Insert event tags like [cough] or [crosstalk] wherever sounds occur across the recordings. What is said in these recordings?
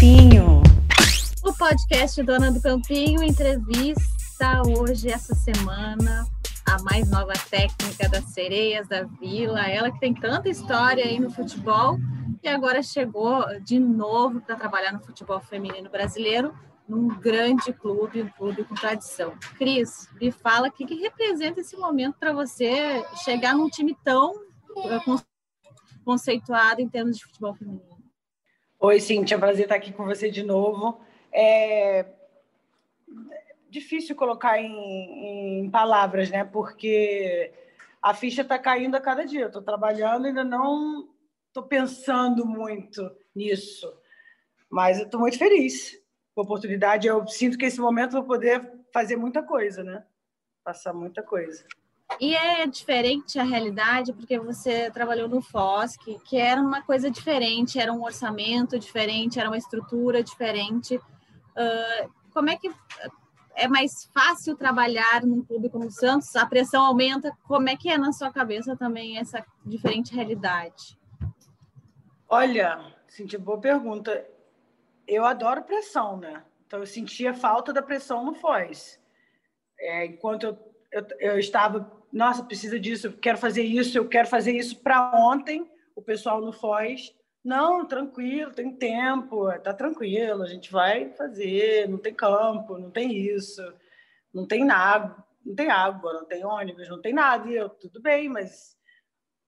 Campinho. O podcast Dona do Campinho entrevista hoje, essa semana, a mais nova técnica das sereias da vila. Ela que tem tanta história aí no futebol e agora chegou de novo para trabalhar no futebol feminino brasileiro num grande clube, um clube com tradição. Cris, me fala o que, que representa esse momento para você chegar num time tão uh, conceituado em termos de futebol feminino. Oi, Cintia, prazer estar aqui com você de novo. É difícil colocar em, em palavras, né? Porque a ficha está caindo a cada dia. Estou trabalhando, ainda não estou pensando muito nisso, mas eu estou muito feliz com a oportunidade. Eu sinto que esse momento eu vou poder fazer muita coisa, né? Passar muita coisa. E é diferente a realidade porque você trabalhou no FOSC, que era uma coisa diferente, era um orçamento diferente, era uma estrutura diferente. Uh, como é que é mais fácil trabalhar num clube como o Santos? A pressão aumenta. Como é que é na sua cabeça também essa diferente realidade? Olha, Cintia, boa pergunta eu adoro pressão, né? Então eu sentia falta da pressão no Foz. É, enquanto eu, eu, eu, estava, nossa, precisa disso, eu quero fazer isso, eu quero fazer isso para ontem, o pessoal no Foz, não, tranquilo, tem tempo, tá tranquilo, a gente vai fazer, não tem campo, não tem isso, não tem nada, não tem água, não tem ônibus, não tem nada, e eu, tudo bem, mas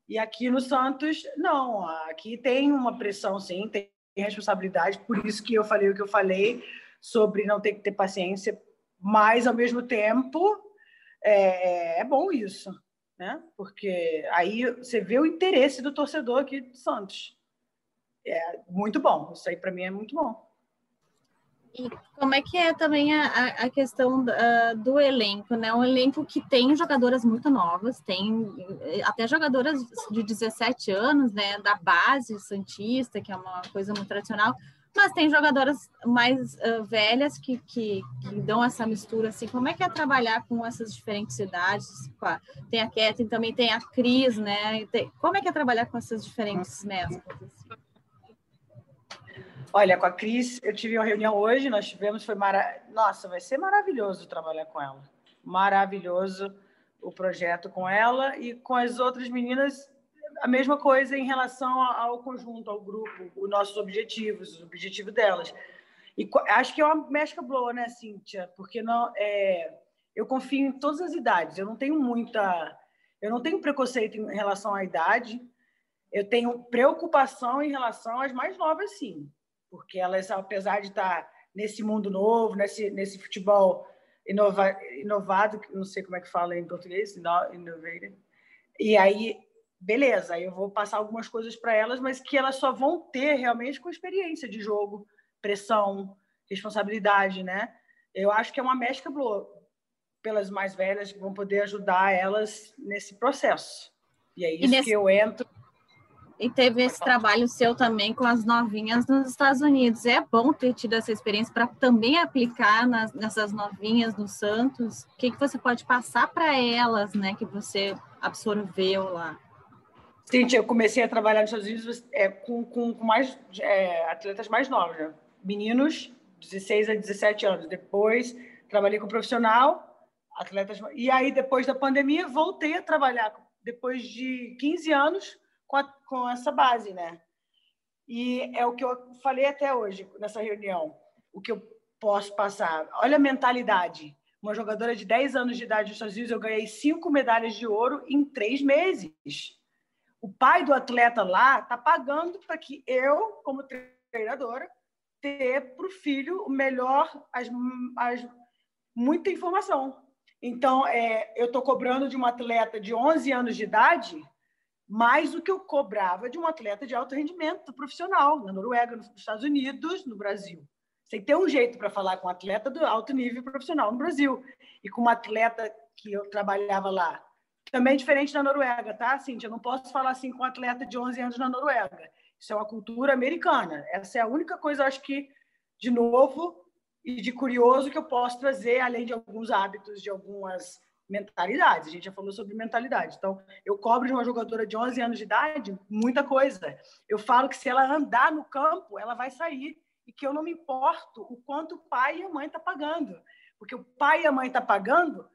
e aqui no Santos, não, aqui tem uma pressão, sim, tem responsabilidade, por isso que eu falei o que eu falei sobre não ter que ter paciência, mas ao mesmo tempo é, é bom isso, né? Porque aí você vê o interesse do torcedor aqui de Santos. É muito bom, isso aí para mim é muito bom. E como é que é também a, a questão uh, do elenco, né? Um elenco que tem jogadoras muito novas, tem eh, até jogadoras de 17 anos, né? Da base Santista, que é uma coisa muito tradicional, mas tem jogadoras mais uh, velhas que, que, que, dão essa mistura, assim. Como é que é trabalhar com essas diferentes idades? Tem a Kathleen, também tem a Cris, né? Tem, como é que é trabalhar com essas diferentes? Assim? Olha, com a Cris, eu tive uma reunião hoje, nós tivemos, foi mara... Nossa, vai ser maravilhoso trabalhar com ela. Maravilhoso o projeto com ela e com as outras meninas, a mesma coisa em relação ao conjunto, ao grupo, os nossos objetivos, o objetivo delas. E acho que é uma mescla boa, né, Cíntia? Porque não, é... eu confio em todas as idades, eu não tenho muita. Eu não tenho preconceito em relação à idade, eu tenho preocupação em relação às mais novas, sim porque elas, apesar de estar nesse mundo novo, nesse, nesse futebol inova, inovado, não sei como é que fala em português, innovated, e aí, beleza, eu vou passar algumas coisas para elas, mas que elas só vão ter realmente com experiência de jogo, pressão, responsabilidade, né? Eu acho que é uma mescla boa pelas mais velhas que vão poder ajudar elas nesse processo. E é isso nesse... que eu entro e teve esse trabalho seu também com as novinhas nos Estados Unidos. É bom ter tido essa experiência para também aplicar nas, nessas novinhas no Santos. O que, que você pode passar para elas, né, que você absorveu lá? Cintia, eu comecei a trabalhar nos Estados Unidos é, com, com, com mais é, atletas mais novos, né? meninos, 16 a 17 anos. Depois trabalhei com profissional, atletas. E aí, depois da pandemia, voltei a trabalhar. Depois de 15 anos, com, a, com essa base, né? E é o que eu falei até hoje nessa reunião, o que eu posso passar. Olha a mentalidade. Uma jogadora de 10 anos de idade nos Estados Unidos, eu ganhei cinco medalhas de ouro em três meses. O pai do atleta lá está pagando para que eu, como treinadora, ter para o filho o melhor, as, as, muita informação. Então, é, eu estou cobrando de uma atleta de 11 anos de idade mais do que eu cobrava de um atleta de alto rendimento profissional, na Noruega, nos Estados Unidos, no Brasil. Você tem um jeito para falar com um atleta do alto nível profissional no Brasil e com uma atleta que eu trabalhava lá. Também diferente na Noruega, tá, Cintia? Eu não posso falar assim com um atleta de 11 anos na Noruega. Isso é uma cultura americana. Essa é a única coisa, acho que, de novo e de curioso que eu posso trazer, além de alguns hábitos, de algumas mentalidades. A gente já falou sobre mentalidade. Então, eu cobro de uma jogadora de 11 anos de idade muita coisa. Eu falo que se ela andar no campo, ela vai sair e que eu não me importo o quanto o pai e a mãe estão tá pagando. Porque o pai e a mãe estão tá pagando,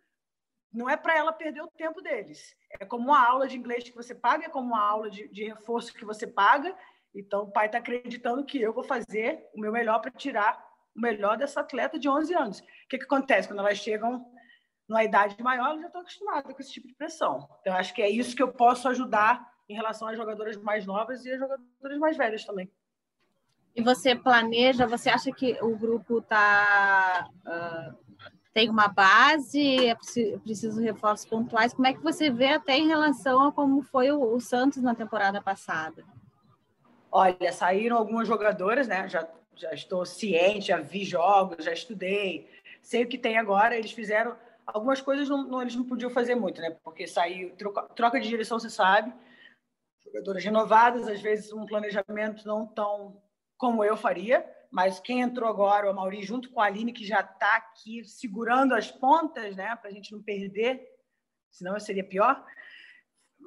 não é para ela perder o tempo deles. É como uma aula de inglês que você paga, é como uma aula de, de reforço que você paga. Então, o pai está acreditando que eu vou fazer o meu melhor para tirar o melhor dessa atleta de 11 anos. O que, que acontece? Quando elas chegam numa idade maior, elas já estão acostumadas com esse tipo de pressão. Então, acho que é isso que eu posso ajudar em relação às jogadoras mais novas e às jogadoras mais velhas também. E você planeja, você acha que o grupo tá, uh, tem uma base, é preciso reforços pontuais? Como é que você vê até em relação a como foi o, Santos na temporada passada? Olha, saíram algumas jogadoras, né? Já, já estou ciente, já vi jogos, já estudei, sei o que tem agora. Eles fizeram algumas coisas, não, não eles não podiam fazer muito, né? Porque saiu, troca, troca de direção, você sabe. Jogadoras renovadas, às vezes um planejamento não tão como eu faria, mas quem entrou agora, o Mauri, junto com a Aline, que já está aqui segurando as pontas, né, para a gente não perder, senão seria pior.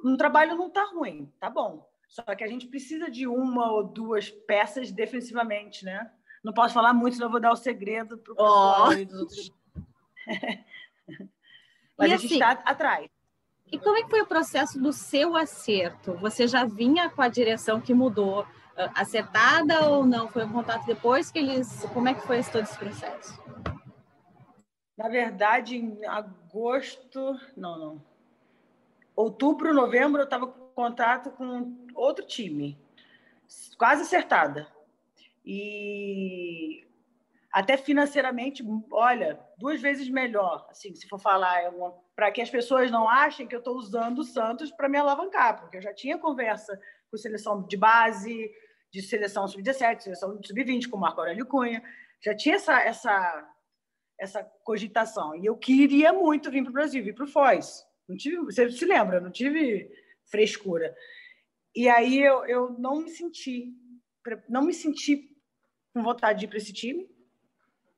Um trabalho não está ruim, tá bom. Só que a gente precisa de uma ou duas peças defensivamente, né? Não posso falar muito, senão eu vou dar o segredo para o pessoal oh. dos outros. [laughs] Mas e a gente está assim, atrás. E como é que foi o processo do seu acerto? Você já vinha com a direção que mudou, acertada ou não? Foi um contato depois que eles. Como é que foi todo esse processo? Na verdade, em agosto. Não, não. Outubro, novembro, eu estava com contato com outro time, quase acertada. E até financeiramente, olha, duas vezes melhor, assim, se for falar, é para que as pessoas não achem que eu estou usando o Santos para me alavancar, porque eu já tinha conversa com seleção de base, de seleção sub-17, seleção sub-20, com o Marco Aurélio Cunha. Já tinha essa, essa, essa cogitação. E eu queria muito vir para o Brasil, vir para o Foz. Não tive, você se lembra, não tive frescura. E aí eu, eu não me senti, não me senti com vontade de ir para esse time.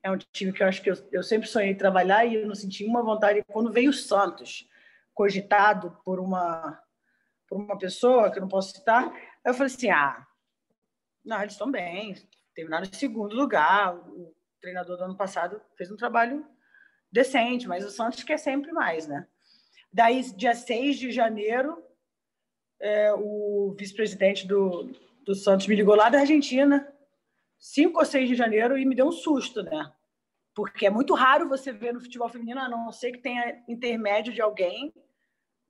É um time que eu acho que eu, eu sempre sonhei trabalhar e eu não senti uma vontade. Quando veio o Santos, cogitado por uma, por uma pessoa que eu não posso citar, eu falei assim: ah, não, eles estão bem, terminaram em segundo lugar. O treinador do ano passado fez um trabalho decente, mas o Santos quer sempre mais, né? Daí, dia 6 de janeiro, é, o vice-presidente do, do Santos me ligou lá da Argentina, 5 ou 6 de janeiro, e me deu um susto, né? Porque é muito raro você ver no futebol feminino, a não ser que tenha intermédio de alguém,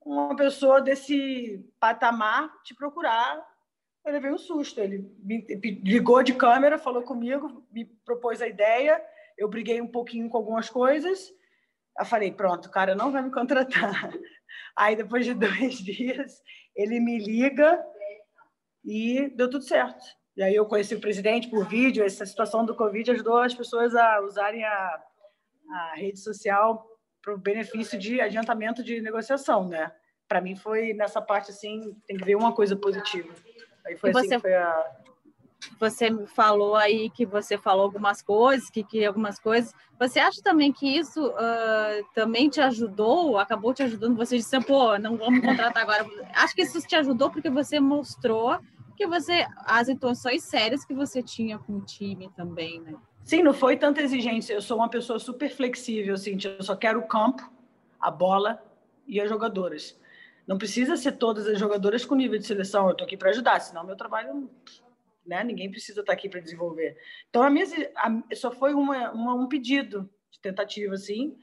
uma pessoa desse patamar te procurar eu levei um susto. Ele me ligou de câmera, falou comigo, me propôs a ideia. Eu briguei um pouquinho com algumas coisas. Eu falei, pronto, o cara não vai me contratar. [laughs] Aí, depois de [laughs] dois dias, ele me liga e deu tudo certo. E aí eu conheci o presidente por vídeo. Essa situação do Covid ajudou as pessoas a usarem a, a rede social para o benefício de adiantamento de negociação, né? Para mim foi nessa parte assim, tem que ver uma coisa positiva. Aí foi e assim você, foi a... Você falou aí que você falou algumas coisas, que queria algumas coisas. Você acha também que isso uh, também te ajudou, acabou te ajudando? Você disse, pô, não vamos contratar agora. Acho que isso te ajudou porque você mostrou que você as intenções sérias que você tinha com o time também, né? Sim, não foi tanta exigência. Eu sou uma pessoa super flexível, assim, eu só quero o campo, a bola e as jogadoras. Não precisa ser todas as jogadoras com nível de seleção. Eu estou aqui para ajudar, senão meu trabalho, né? Ninguém precisa estar tá aqui para desenvolver. Então a minha a, só foi uma, uma, um pedido de tentativa, assim.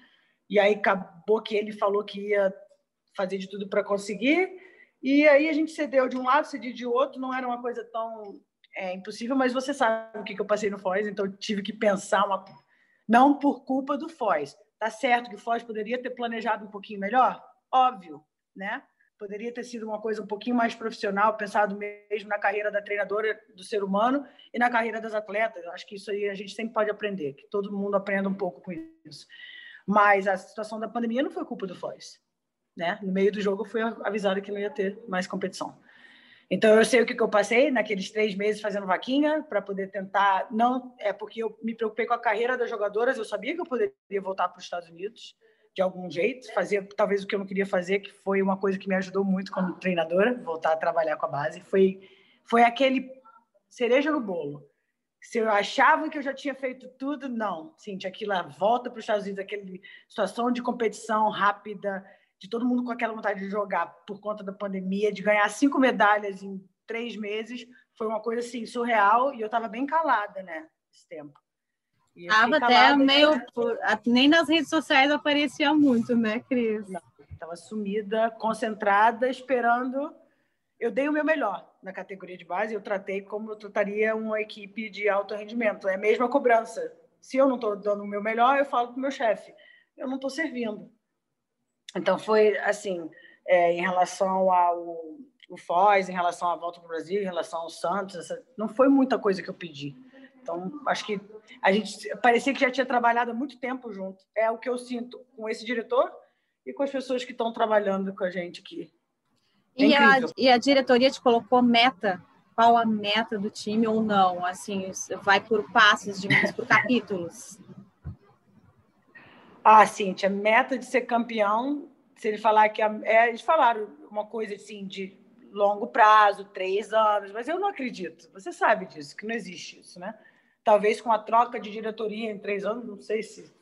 E aí acabou que ele falou que ia fazer de tudo para conseguir. E aí a gente cedeu de um lado, cedeu de outro. Não era uma coisa tão é, impossível, mas você sabe o que, que eu passei no Foz, então tive que pensar uma não por culpa do Foz. Tá certo que o Foz poderia ter planejado um pouquinho melhor? Óbvio, né? Poderia ter sido uma coisa um pouquinho mais profissional, pensado mesmo na carreira da treinadora, do ser humano e na carreira das atletas. Acho que isso aí a gente sempre pode aprender, que todo mundo aprenda um pouco com isso. Mas a situação da pandemia não foi culpa do Foz. Né? No meio do jogo, eu fui avisada que não ia ter mais competição. Então, eu sei o que, que eu passei naqueles três meses fazendo vaquinha para poder tentar. Não, é porque eu me preocupei com a carreira das jogadoras, eu sabia que eu poderia voltar para os Estados Unidos de algum jeito, fazer talvez o que eu não queria fazer, que foi uma coisa que me ajudou muito como treinadora, voltar a trabalhar com a base, foi foi aquele cereja no bolo. Se eu achava que eu já tinha feito tudo, não. Cintia, aquilo volta para os Estados Unidos, aquela situação de competição rápida, de todo mundo com aquela vontade de jogar por conta da pandemia, de ganhar cinco medalhas em três meses, foi uma coisa assim surreal e eu estava bem calada, né? Esse tempo. Até meio. Por... Nem nas redes sociais aparecia muito, né, Cris? Estava sumida, concentrada, esperando. Eu dei o meu melhor na categoria de base, eu tratei como eu trataria uma equipe de alto rendimento. É a mesma cobrança. Se eu não estou dando o meu melhor, eu falo para o meu chefe: eu não estou servindo. Então, foi assim, é, em relação ao o Foz, em relação à volta para o Brasil, em relação ao Santos, essa, não foi muita coisa que eu pedi. Então, acho que a gente parecia que já tinha trabalhado há muito tempo junto. É o que eu sinto com esse diretor e com as pessoas que estão trabalhando com a gente aqui. É e, a, e a diretoria te colocou meta? Qual a meta do time ou não? Assim, vai por passos, digamos, por capítulos. Ah, Cíntia, meta de ser campeão, se ele falar que... A, é, eles falaram uma coisa assim de longo prazo, três anos, mas eu não acredito. Você sabe disso, que não existe isso, né? Talvez com a troca de diretoria em três anos, não sei se...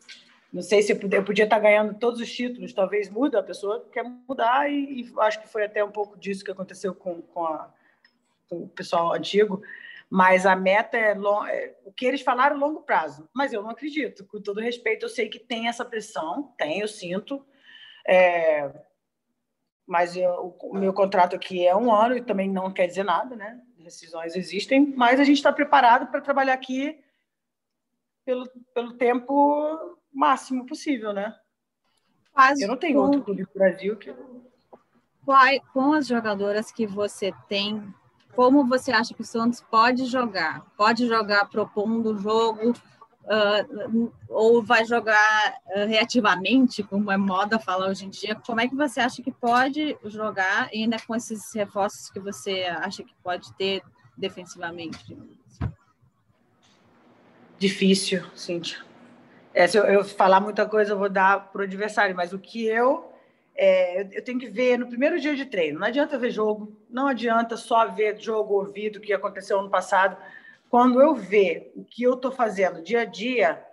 Não sei se eu podia, eu podia estar ganhando todos os títulos, talvez muda, a pessoa quer mudar e, e acho que foi até um pouco disso que aconteceu com, com, a, com o pessoal antigo mas a meta é, long, é, o que eles falaram longo prazo. Mas eu não acredito. Com todo respeito, eu sei que tem essa pressão, tem, eu sinto. É, mas eu, o meu contrato aqui é um ano e também não quer dizer nada, né? Decisões existem, mas a gente está preparado para trabalhar aqui pelo, pelo tempo máximo possível, né? Quase eu não tenho com... outro clube no Brasil que. Com as jogadoras que você tem como você acha que o Santos pode jogar? Pode jogar propondo o jogo uh, ou vai jogar uh, reativamente, como é moda falar hoje em dia? Como é que você acha que pode jogar ainda com esses reforços que você acha que pode ter defensivamente? Difícil, Cíntia. É, se eu, eu falar muita coisa, eu vou dar para o adversário, mas o que eu é, eu tenho que ver no primeiro dia de treino. Não adianta ver jogo, não adianta só ver jogo ouvido que aconteceu ano passado. Quando eu ver o que eu estou fazendo dia a dia,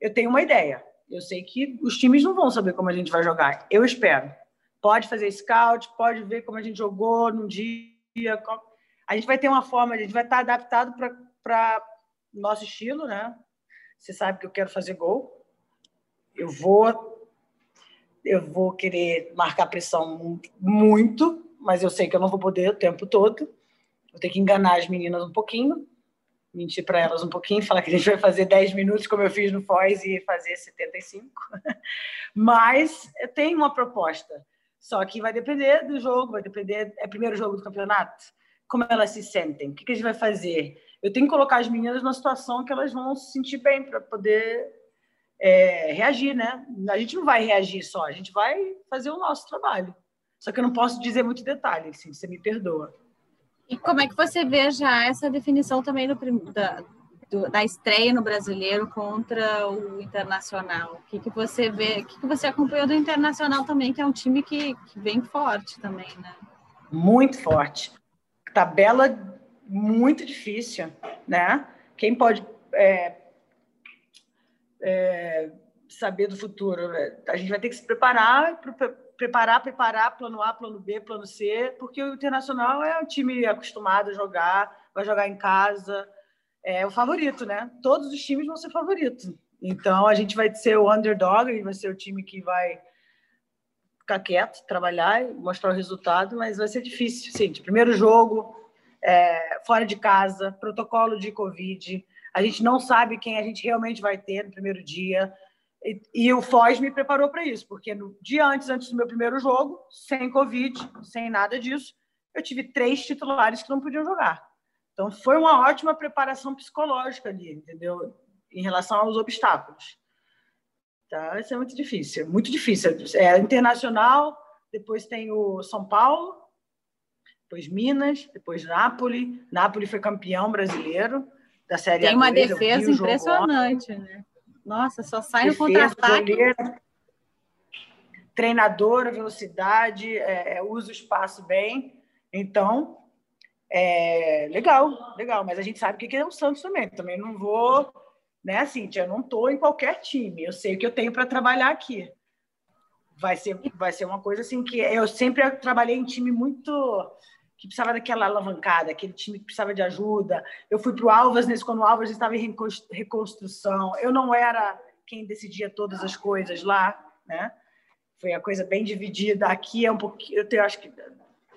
eu tenho uma ideia. Eu sei que os times não vão saber como a gente vai jogar. Eu espero. Pode fazer scout, pode ver como a gente jogou num dia. A gente vai ter uma forma, a gente vai estar adaptado para nosso estilo, né? Você sabe que eu quero fazer gol. Eu vou eu vou querer marcar pressão muito, mas eu sei que eu não vou poder o tempo todo. Vou ter que enganar as meninas um pouquinho, mentir para elas um pouquinho, falar que a gente vai fazer 10 minutos, como eu fiz no Foz, e fazer 75. [laughs] Mas tenho uma proposta. Só que vai depender do jogo, vai depender. É o primeiro jogo do campeonato? Como elas se sentem? O que a gente vai fazer? Eu tenho que colocar as meninas numa situação que elas vão se sentir bem para poder é, reagir, né? A gente não vai reagir só, a gente vai fazer o nosso trabalho. Só que eu não posso dizer muito detalhe, assim, você me perdoa. E como é que você vê já essa definição também da, do, da estreia no brasileiro contra o internacional? O que, que você vê, o que, que você acompanhou do internacional também, que é um time que, que vem forte também, né? Muito forte. Tabela muito difícil, né? Quem pode é, é, saber do futuro. A gente vai ter que se preparar, preparar, preparar, plano A, plano B, plano C, porque o Internacional é um time acostumado a jogar, vai jogar em casa, é o favorito, né? Todos os times vão ser favoritos. Então a gente vai ser o underdog, vai ser o time que vai ficar quieto, trabalhar mostrar o resultado, mas vai ser difícil. Sim, primeiro jogo, é, fora de casa, protocolo de Covid, a gente não sabe quem a gente realmente vai ter no primeiro dia. E, e o Foz me preparou para isso, porque no dia antes, antes do meu primeiro jogo, sem Covid, sem nada disso, eu tive três titulares que não podiam jogar. Então, foi uma ótima preparação psicológica ali, entendeu? Em relação aos obstáculos. Tá? Isso é muito difícil, muito difícil. É internacional, depois tem o São Paulo, depois Minas, depois Nápoles. Nápoles foi campeão brasileiro da Série Tem uma defesa impressionante, né? Nossa, só sai no contra-ataque. Treinadora, velocidade, é, é, usa o espaço bem. Então, É, legal, legal, mas a gente sabe o que é o Santos também. Também não vou, né, Cintia? Eu não estou em qualquer time. Eu sei o que eu tenho para trabalhar aqui. Vai ser, vai ser uma coisa assim que eu sempre trabalhei em time muito que precisava daquela alavancada, aquele time que precisava de ajuda. Eu fui para o Alvas nesse quando o Alvas estava em reconstrução. Eu não era quem decidia todas as coisas lá, né? Foi a coisa bem dividida. Aqui é um pouquinho, eu acho que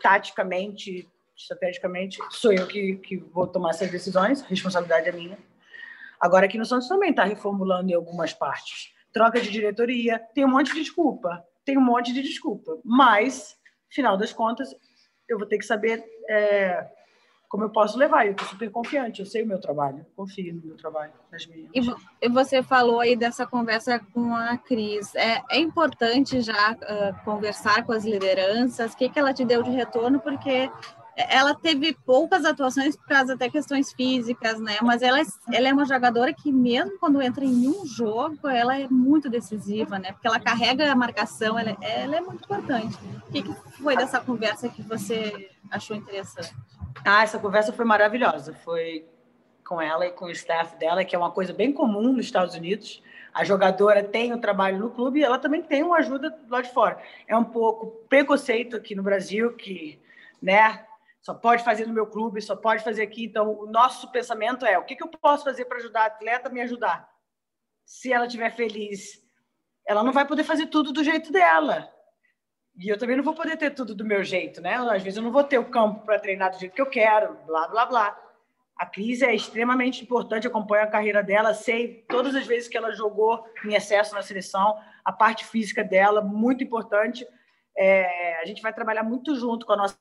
taticamente, estrategicamente, sou eu que, que vou tomar essas decisões, a responsabilidade é minha. Agora aqui no Santos também está reformulando em algumas partes. Troca de diretoria, tem um monte de desculpa, tem um monte de desculpa, mas, final das contas, eu vou ter que saber é, como eu posso levar. Eu estou super confiante, eu sei o meu trabalho, confio no meu trabalho, nas minhas. E você falou aí dessa conversa com a Cris. É, é importante já uh, conversar com as lideranças, o que, que ela te deu de retorno, porque ela teve poucas atuações por causa até questões físicas, né? Mas ela, é, ela é uma jogadora que, mesmo quando entra em um jogo, ela é muito decisiva, né? Porque ela carrega a marcação, ela, é, ela é muito importante. O que, que foi dessa conversa que você achou interessante? Ah, essa conversa foi maravilhosa. Foi com ela e com o staff dela, que é uma coisa bem comum nos Estados Unidos. A jogadora tem o trabalho no clube e ela também tem uma ajuda lá de fora. É um pouco preconceito aqui no Brasil que, né, só pode fazer no meu clube, só pode fazer aqui. Então, o nosso pensamento é: o que, que eu posso fazer para ajudar a atleta a me ajudar? Se ela estiver feliz, ela não vai poder fazer tudo do jeito dela. E eu também não vou poder ter tudo do meu jeito, né? Às vezes eu não vou ter o campo para treinar do jeito que eu quero, blá, blá, blá. A Cris é extremamente importante, acompanho a carreira dela, sei todas as vezes que ela jogou em excesso na seleção, a parte física dela, muito importante. É, a gente vai trabalhar muito junto com a nossa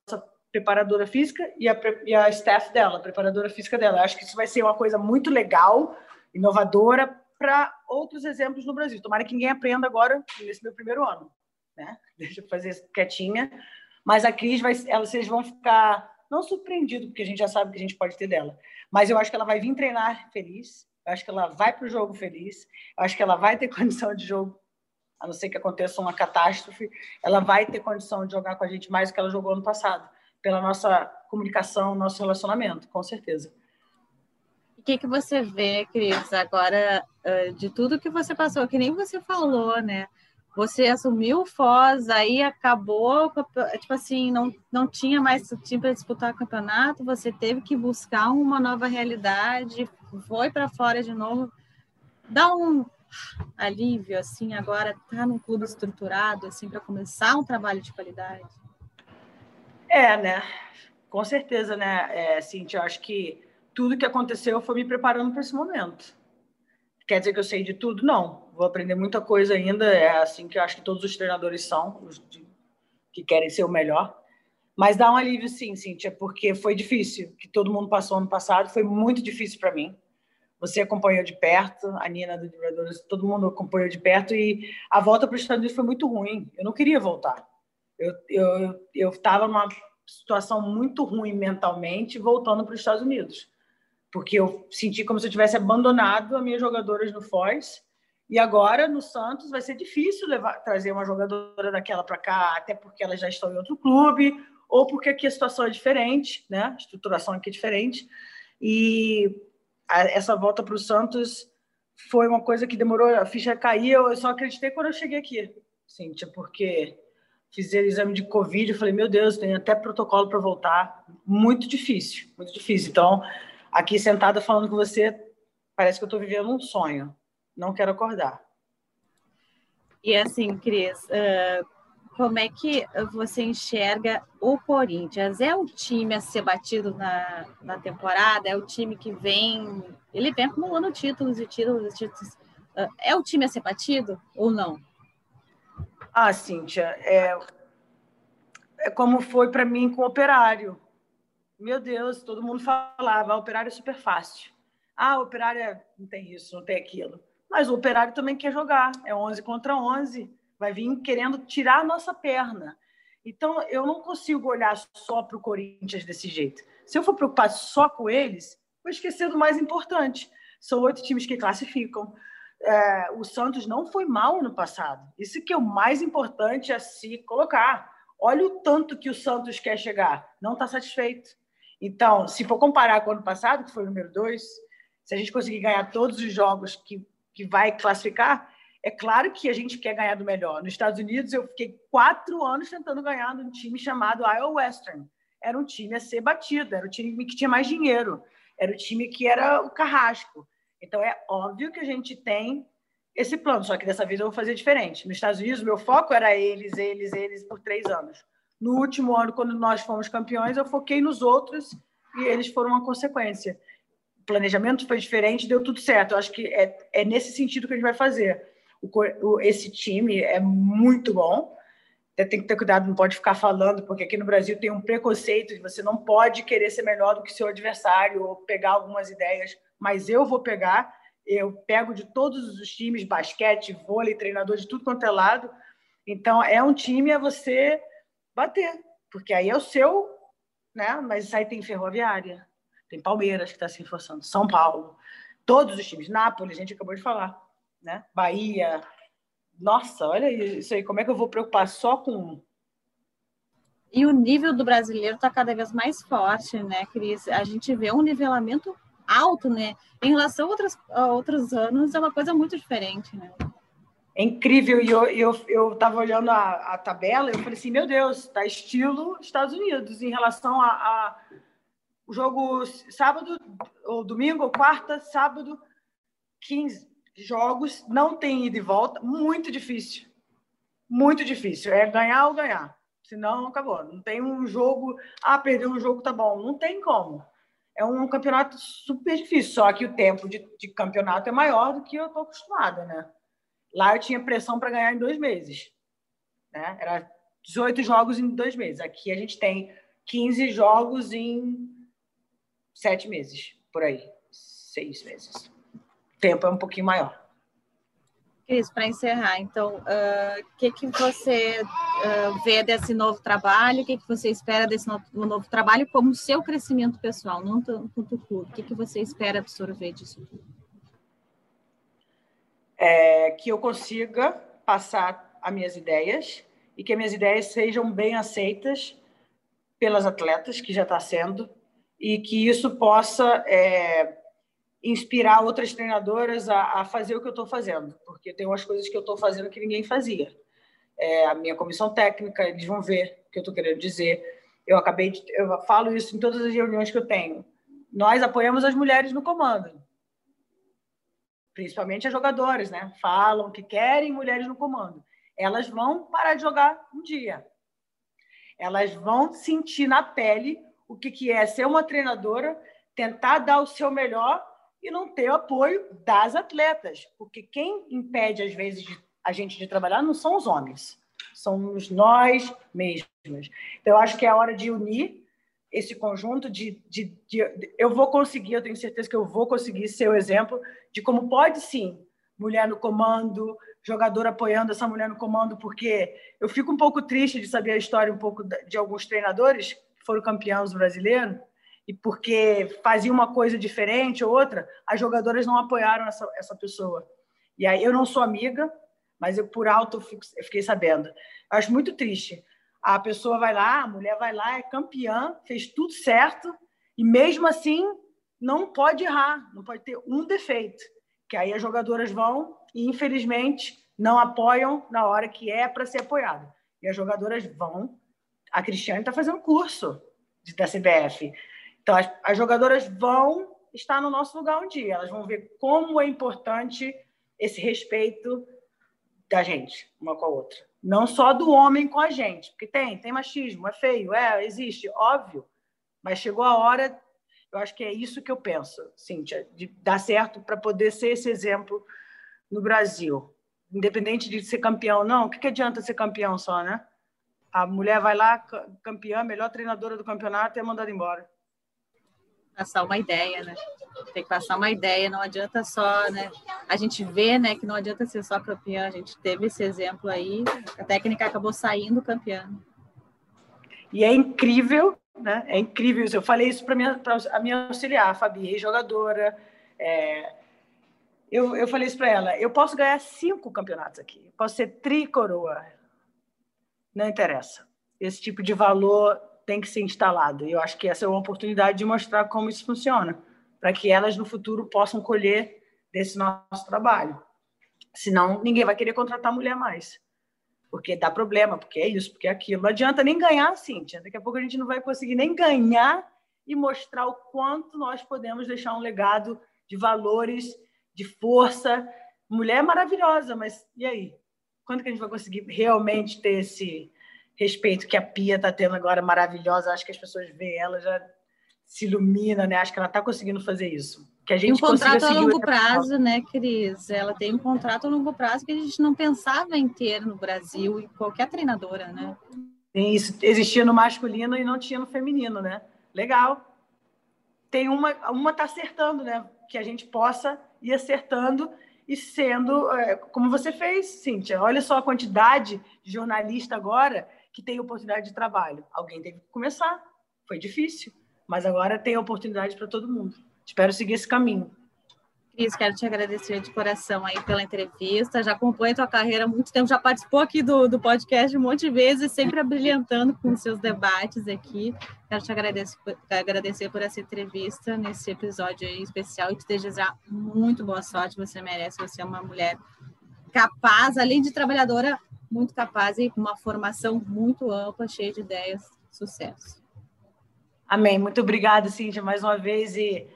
preparadora física e a, e a staff dela, a preparadora física dela. acho que isso vai ser uma coisa muito legal, inovadora para outros exemplos no Brasil. Tomara que ninguém aprenda agora nesse meu primeiro ano, né? [laughs] Deixa eu fazer quietinha. Mas a Cris vai, ela, vocês vão ficar não surpreendido porque a gente já sabe que a gente pode ter dela, mas eu acho que ela vai vir treinar feliz. Eu acho que ela vai para o jogo feliz. Eu acho que ela vai ter [laughs] condição de jogo a não ser que aconteça uma catástrofe, ela vai ter condição de jogar com a gente mais do que ela jogou ano passado pela nossa comunicação, nosso relacionamento, com certeza. O que, que você vê, Cris, agora de tudo que você passou, que nem você falou, né? Você assumiu o Foz, aí acabou, tipo assim, não, não tinha mais time para disputar o campeonato, você teve que buscar uma nova realidade, foi para fora de novo. Dá um alívio, assim, agora tá num clube estruturado, assim, para começar um trabalho de qualidade? É, né? Com certeza, né, é, Cintia? Eu acho que tudo que aconteceu foi me preparando para esse momento. Quer dizer que eu sei de tudo? Não. Vou aprender muita coisa ainda. É assim que eu acho que todos os treinadores são, os que querem ser o melhor. Mas dá um alívio, sim, Cintia, porque foi difícil. Que todo mundo passou ano passado foi muito difícil para mim. Você acompanhou de perto, a Nina do Vibradores, todo mundo acompanhou de perto e a volta para os Estados Unidos foi muito ruim. Eu não queria voltar. Eu eu eu estava numa situação muito ruim mentalmente voltando para os Estados Unidos, porque eu senti como se eu tivesse abandonado as minhas jogadoras no Foz e agora no Santos vai ser difícil levar, trazer uma jogadora daquela para cá, até porque elas já estão em outro clube ou porque aqui a situação é diferente, né? A estruturação aqui é diferente e a, essa volta para o Santos foi uma coisa que demorou a ficha cair. Eu só acreditei quando eu cheguei aqui, Cíntia, porque fiz exame de Covid, eu falei, meu Deus, tem até protocolo para voltar. Muito difícil, muito difícil. Então, aqui sentada falando com você, parece que eu estou vivendo um sonho. Não quero acordar. E assim, Cris, uh, como é que você enxerga o Corinthians? É o time a ser batido na, na temporada? É o time que vem. Ele vem acumulando títulos e títulos e títulos. Uh, é o time a ser batido ou não? Ah, Cíntia, é, é como foi para mim com o operário. Meu Deus, todo mundo falava, ah, operário é super fácil. Ah, operário é... não tem isso, não tem aquilo. Mas o operário também quer jogar, é 11 contra 11, vai vir querendo tirar a nossa perna. Então, eu não consigo olhar só para o Corinthians desse jeito. Se eu for preocupar só com eles, vou esquecer do mais importante. São oito times que classificam é, o Santos não foi mal no passado. Isso que é o mais importante a se colocar. Olha o tanto que o Santos quer chegar. Não está satisfeito. Então, se for comparar com o ano passado, que foi o número dois, se a gente conseguir ganhar todos os jogos que, que vai classificar, é claro que a gente quer ganhar do melhor. Nos Estados Unidos, eu fiquei quatro anos tentando ganhar num time chamado Iowa Western. Era um time a ser batido, era o time que tinha mais dinheiro, era o time que era o carrasco. Então, é óbvio que a gente tem esse plano, só que dessa vez eu vou fazer diferente. Nos Estados Unidos, meu foco era eles, eles, eles por três anos. No último ano, quando nós fomos campeões, eu foquei nos outros e eles foram uma consequência. O planejamento foi diferente, deu tudo certo. Eu acho que é, é nesse sentido que a gente vai fazer. O, o, esse time é muito bom. Tem que ter cuidado, não pode ficar falando, porque aqui no Brasil tem um preconceito de você não pode querer ser melhor do que seu adversário ou pegar algumas ideias, mas eu vou pegar. Eu pego de todos os times, basquete, vôlei, treinador de tudo quanto é lado. Então, é um time a você bater, porque aí é o seu, né? Mas aí tem Ferroviária, tem Palmeiras que está se reforçando, São Paulo, todos os times, Nápoles, a gente acabou de falar, né? Bahia. Nossa, olha isso aí, como é que eu vou preocupar só com um? E o nível do brasileiro está cada vez mais forte, né, Cris? A gente vê um nivelamento alto, né? Em relação a outros, a outros anos, é uma coisa muito diferente, né? é incrível. E eu eu eu estava olhando a, a tabela eu falei assim, meu Deus, tá estilo Estados Unidos em relação a, a o jogo sábado ou domingo ou quarta, sábado, 15 jogos, não tem ida e volta, muito difícil. Muito difícil. É ganhar ou ganhar. Senão, acabou. Não tem um jogo. Ah, perdeu um jogo, tá bom. Não tem como. É um campeonato super difícil. Só que o tempo de, de campeonato é maior do que eu estou acostumada, né? Lá eu tinha pressão para ganhar em dois meses. Né? Era 18 jogos em dois meses. Aqui a gente tem 15 jogos em sete meses, por aí. Seis meses. O tempo é um pouquinho maior. Cris, para encerrar, então, o uh, que, que você uh, vê desse novo trabalho? O que, que você espera desse novo, novo trabalho como seu crescimento pessoal, não tanto o que, que você espera absorver disso é, que eu consiga passar as minhas ideias e que as minhas ideias sejam bem aceitas pelas atletas, que já está sendo, e que isso possa é, inspirar outras treinadoras a, a, fazer o que eu estou fazendo, porque tem umas coisas que eu estou fazendo que ninguém fazia. É, a minha comissão técnica, eles vão ver o que eu estou querendo dizer. Eu acabei de, eu falo isso em todas as reuniões que eu tenho. Nós apoiamos as mulheres no comando principalmente as jogadoras, né? Falam que querem mulheres no comando. Elas vão parar de jogar um dia. Elas vão sentir na pele o que, que é ser uma treinadora, tentar dar o seu melhor e não ter o apoio das atletas. Porque quem impede, às vezes, a gente de trabalhar não são os homens, somos nós mesmos. Então, eu acho que é a hora de unir esse conjunto de, de, de, eu vou conseguir, eu tenho certeza que eu vou conseguir ser o exemplo de como pode sim mulher no comando, jogador apoiando essa mulher no comando, porque eu fico um pouco triste de saber a história um pouco de alguns treinadores que foram campeões brasileiros e porque faziam uma coisa diferente ou outra, as jogadoras não apoiaram essa, essa pessoa. E aí eu não sou amiga, mas eu por alto eu, fiquei sabendo. Eu acho muito triste a pessoa vai lá, a mulher vai lá, é campeã, fez tudo certo, e mesmo assim não pode errar, não pode ter um defeito. Que aí as jogadoras vão e, infelizmente, não apoiam na hora que é para ser apoiado. E as jogadoras vão. A Cristiane está fazendo curso da CBF. Então, as, as jogadoras vão estar no nosso lugar um dia. Elas vão ver como é importante esse respeito da gente, uma com a outra. Não só do homem com a gente, porque tem, tem machismo, é feio, é, existe, óbvio. Mas chegou a hora, eu acho que é isso que eu penso, Cíntia, de dar certo para poder ser esse exemplo no Brasil. Independente de ser campeão, não, o que, que adianta ser campeão só, né? A mulher vai lá, campeã, melhor treinadora do campeonato é mandada embora. Passar uma ideia, né? Tem que passar uma ideia, não adianta só, né? A gente vê, né, que não adianta ser só campeã. A gente teve esse exemplo aí, a técnica acabou saindo campeã. E é incrível, né? É incrível. Eu falei isso para minha, a minha auxiliar, a Fabi, jogadora. É... Eu, eu falei isso para ela. Eu posso ganhar cinco campeonatos aqui. Posso ser tricoroa. Não interessa. Esse tipo de valor tem que ser instalado. E eu acho que essa é uma oportunidade de mostrar como isso funciona, para que elas no futuro possam colher desse nosso trabalho. Senão, ninguém vai querer contratar mulher mais. Porque dá problema, porque é isso, porque é aquilo. Não adianta nem ganhar, Cíntia. Daqui a pouco a gente não vai conseguir nem ganhar e mostrar o quanto nós podemos deixar um legado de valores, de força. Mulher maravilhosa, mas e aí? Quando que a gente vai conseguir realmente ter esse respeito que a Pia está tendo agora maravilhosa? Acho que as pessoas veem ela já se ilumina, né? Acho que ela está conseguindo fazer isso. Que a gente um contrato a longo prazo, né, Cris? Ela tem um contrato a longo prazo que a gente não pensava em ter no Brasil e qualquer treinadora, né? Sim, isso existia no masculino e não tinha no feminino, né? Legal. Tem uma, uma tá acertando, né? Que a gente possa ir acertando e sendo é, como você fez, Cíntia. Olha só a quantidade de jornalista agora que tem oportunidade de trabalho. Alguém teve que começar. Foi difícil, mas agora tem oportunidade para todo mundo. Espero seguir esse caminho. Cris, quero te agradecer de coração aí pela entrevista. Já acompanho tua carreira há muito tempo, já participou aqui do, do podcast um monte de vezes, sempre brilhantando com seus debates aqui. Quero te agradecer, agradecer por essa entrevista nesse episódio especial e te desejar muito boa sorte. Você merece, você é uma mulher capaz, além de trabalhadora, muito capaz e com uma formação muito ampla, cheia de ideias. Sucesso. Amém. Muito obrigada, Cíntia, mais uma vez. E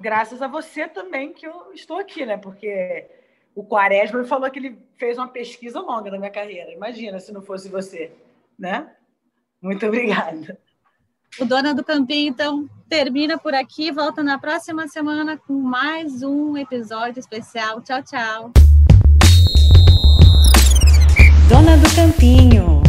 graças a você também que eu estou aqui, né? Porque o Quaresma falou que ele fez uma pesquisa longa na minha carreira. Imagina se não fosse você, né? Muito obrigada. O Dona do Campinho, então, termina por aqui. Volta na próxima semana com mais um episódio especial. Tchau, tchau. Dona do Campinho.